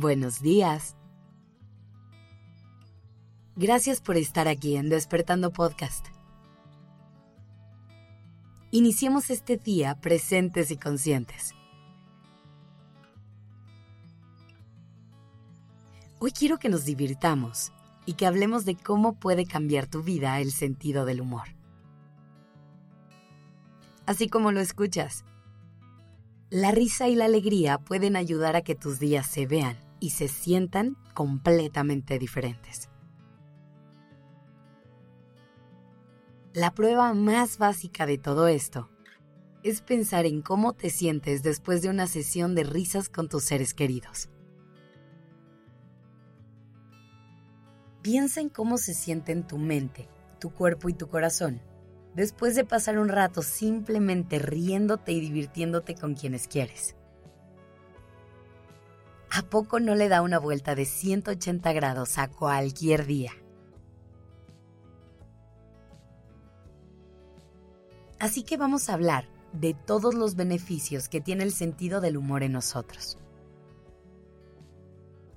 Buenos días. Gracias por estar aquí en Despertando Podcast. Iniciemos este día presentes y conscientes. Hoy quiero que nos divirtamos y que hablemos de cómo puede cambiar tu vida el sentido del humor. Así como lo escuchas, la risa y la alegría pueden ayudar a que tus días se vean y se sientan completamente diferentes. La prueba más básica de todo esto es pensar en cómo te sientes después de una sesión de risas con tus seres queridos. Piensa en cómo se siente en tu mente, tu cuerpo y tu corazón después de pasar un rato simplemente riéndote y divirtiéndote con quienes quieres. ¿A poco no le da una vuelta de 180 grados a cualquier día? Así que vamos a hablar de todos los beneficios que tiene el sentido del humor en nosotros.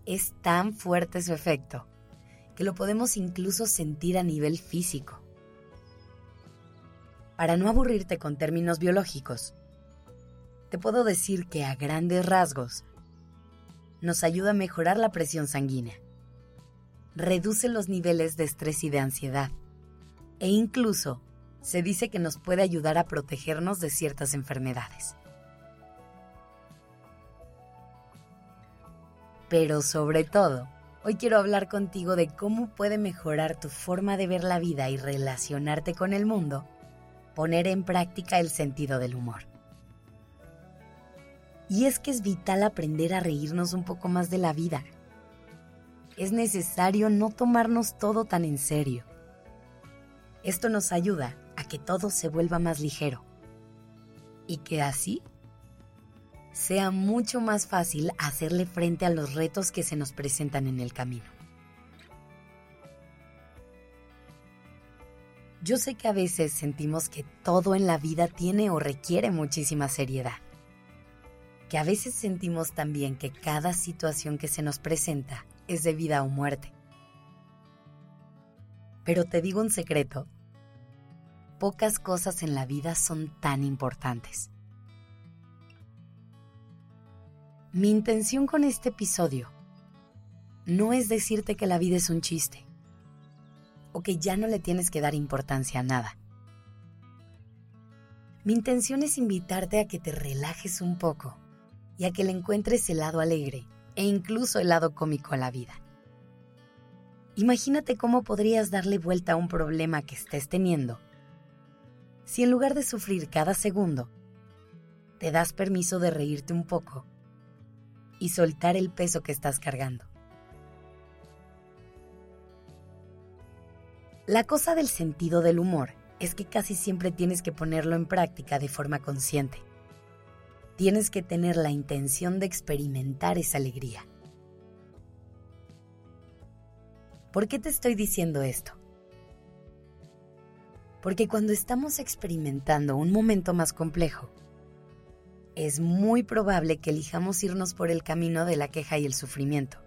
Es tan fuerte su efecto que lo podemos incluso sentir a nivel físico para no aburrirte con términos biológicos, te puedo decir que a grandes rasgos nos ayuda a mejorar la presión sanguínea, reduce los niveles de estrés y de ansiedad, e incluso se dice que nos puede ayudar a protegernos de ciertas enfermedades. Pero sobre todo, hoy quiero hablar contigo de cómo puede mejorar tu forma de ver la vida y relacionarte con el mundo poner en práctica el sentido del humor. Y es que es vital aprender a reírnos un poco más de la vida. Es necesario no tomarnos todo tan en serio. Esto nos ayuda a que todo se vuelva más ligero y que así sea mucho más fácil hacerle frente a los retos que se nos presentan en el camino. Yo sé que a veces sentimos que todo en la vida tiene o requiere muchísima seriedad. Que a veces sentimos también que cada situación que se nos presenta es de vida o muerte. Pero te digo un secreto. Pocas cosas en la vida son tan importantes. Mi intención con este episodio no es decirte que la vida es un chiste o que ya no le tienes que dar importancia a nada. Mi intención es invitarte a que te relajes un poco y a que le encuentres el lado alegre e incluso el lado cómico a la vida. Imagínate cómo podrías darle vuelta a un problema que estés teniendo si en lugar de sufrir cada segundo, te das permiso de reírte un poco y soltar el peso que estás cargando. La cosa del sentido del humor es que casi siempre tienes que ponerlo en práctica de forma consciente. Tienes que tener la intención de experimentar esa alegría. ¿Por qué te estoy diciendo esto? Porque cuando estamos experimentando un momento más complejo, es muy probable que elijamos irnos por el camino de la queja y el sufrimiento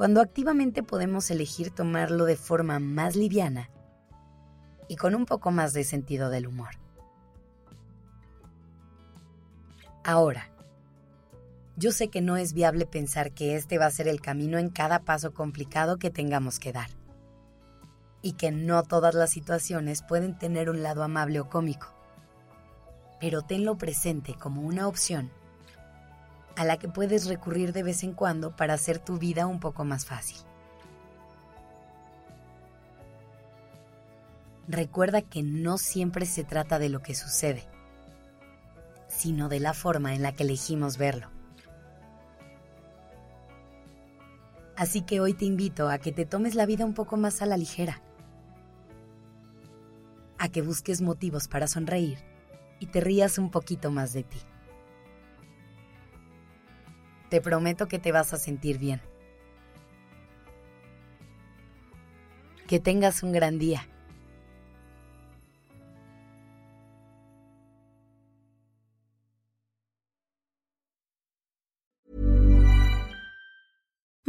cuando activamente podemos elegir tomarlo de forma más liviana y con un poco más de sentido del humor. Ahora, yo sé que no es viable pensar que este va a ser el camino en cada paso complicado que tengamos que dar, y que no todas las situaciones pueden tener un lado amable o cómico, pero tenlo presente como una opción a la que puedes recurrir de vez en cuando para hacer tu vida un poco más fácil. Recuerda que no siempre se trata de lo que sucede, sino de la forma en la que elegimos verlo. Así que hoy te invito a que te tomes la vida un poco más a la ligera, a que busques motivos para sonreír y te rías un poquito más de ti. Te prometo que te vas a sentir bien. Que tengas un gran día.